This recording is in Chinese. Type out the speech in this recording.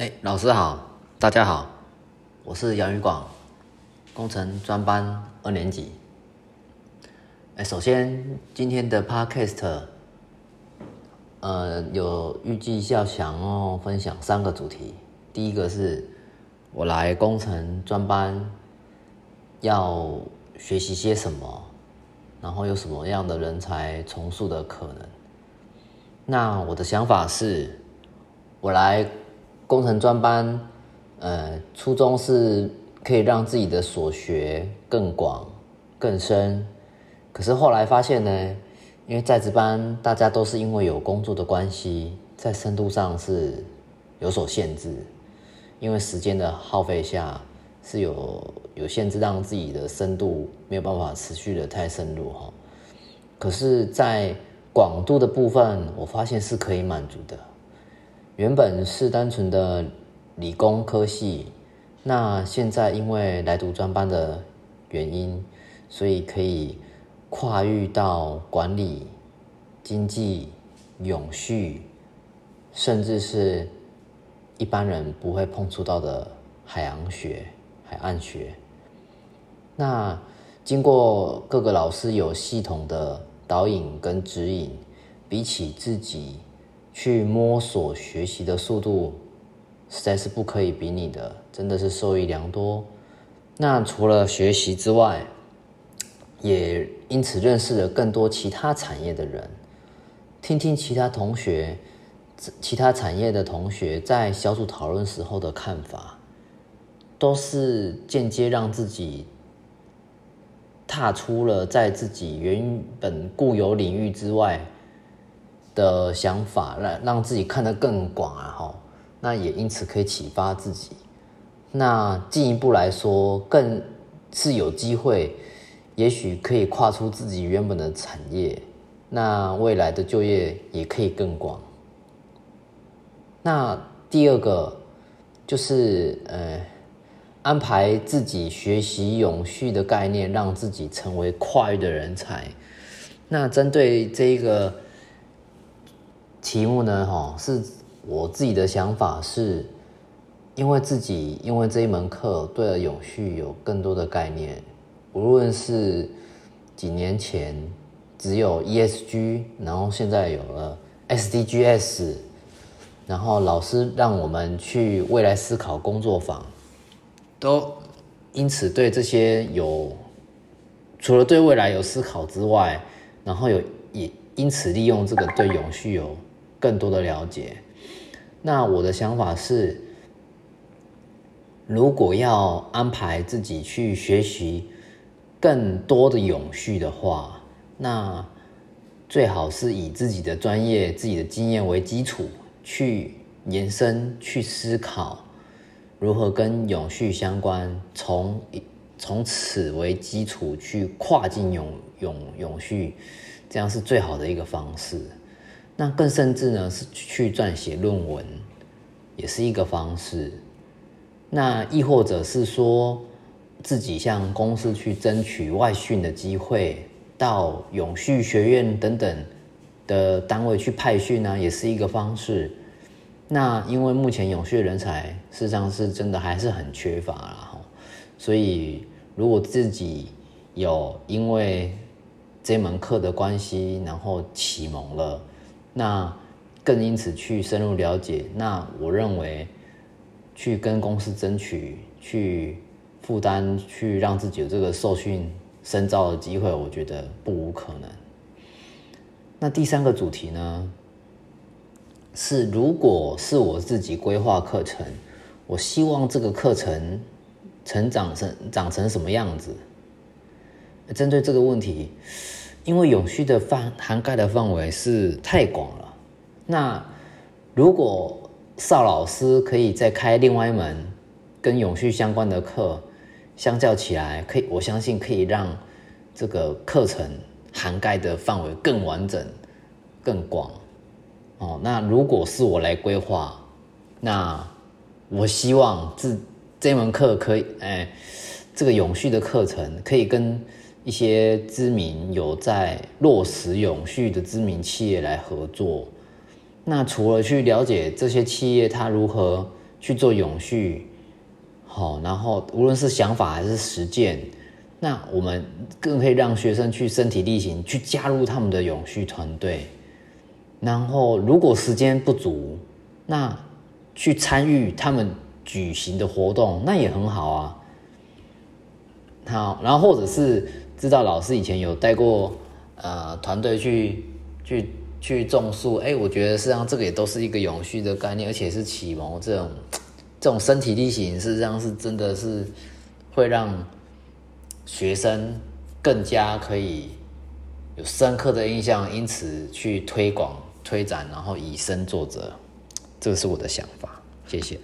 哎，老师好，大家好，我是杨宇广，工程专班二年级。哎，首先今天的 podcast，呃，有预计要想要分享三个主题。第一个是我来工程专班要学习些什么，然后有什么样的人才重塑的可能。那我的想法是，我来工程专班，呃，初衷是可以让自己的所学更广、更深。可是后来发现呢，因为在职班大家都是因为有工作的关系，在深度上是有所限制，因为时间的耗费下是有有限制，让自己的深度没有办法持续的太深入哈。可是，在广度的部分，我发现是可以满足的。原本是单纯的理工科系，那现在因为来读专班的原因，所以可以跨域到管理、经济、永续，甚至是一般人不会碰触到的海洋学、海岸学。那经过各个老师有系统的。导引跟指引，比起自己去摸索学习的速度，实在是不可以比拟的，真的是受益良多。那除了学习之外，也因此认识了更多其他产业的人，听听其他同学、其他产业的同学在小组讨论时候的看法，都是间接让自己。踏出了在自己原本固有领域之外的想法，让让自己看得更广啊！哈，那也因此可以启发自己。那进一步来说，更是有机会，也许可以跨出自己原本的产业，那未来的就业也可以更广。那第二个就是呃。安排自己学习永续的概念，让自己成为跨域的人才。那针对这一个题目呢，哈，是我自己的想法，是因为自己因为这一门课对了永续有更多的概念。无论是几年前只有 ESG，然后现在有了 SDGs，然后老师让我们去未来思考工作坊。都因此对这些有除了对未来有思考之外，然后有也因此利用这个对永续有更多的了解。那我的想法是，如果要安排自己去学习更多的永续的话，那最好是以自己的专业、自己的经验为基础去延伸、去思考。如何跟永续相关？从从此为基础去跨境永永永续，这样是最好的一个方式。那更甚至呢，是去撰写论文，也是一个方式。那亦或者是说，自己向公司去争取外训的机会，到永续学院等等的单位去派训呢，也是一个方式。那因为目前永续人才事实上是真的还是很缺乏啦，哈，所以如果自己有因为这门课的关系，然后启蒙了，那更因此去深入了解，那我认为去跟公司争取，去负担，去让自己有这个受训深造的机会，我觉得不无可能。那第三个主题呢？是，如果是我自己规划课程，我希望这个课程成长成长成什么样子？针对这个问题，因为永续的范涵盖的范围是太广了。那如果邵老师可以再开另外一门跟永续相关的课，相较起来，可以我相信可以让这个课程涵盖的范围更完整、更广。哦，那如果是我来规划，那我希望这这门课可以，哎，这个永续的课程可以跟一些知名有在落实永续的知名企业来合作。那除了去了解这些企业它如何去做永续，好，然后无论是想法还是实践，那我们更可以让学生去身体力行，去加入他们的永续团队。然后，如果时间不足，那去参与他们举行的活动，那也很好啊。好，然后或者是知道老师以前有带过呃团队去去去种树，哎，我觉得实际上这个也都是一个永续的概念，而且是启蒙这种这种身体力行，事实上是真的是会让学生更加可以有深刻的印象，因此去推广。推展，然后以身作则，这个是我的想法。谢谢。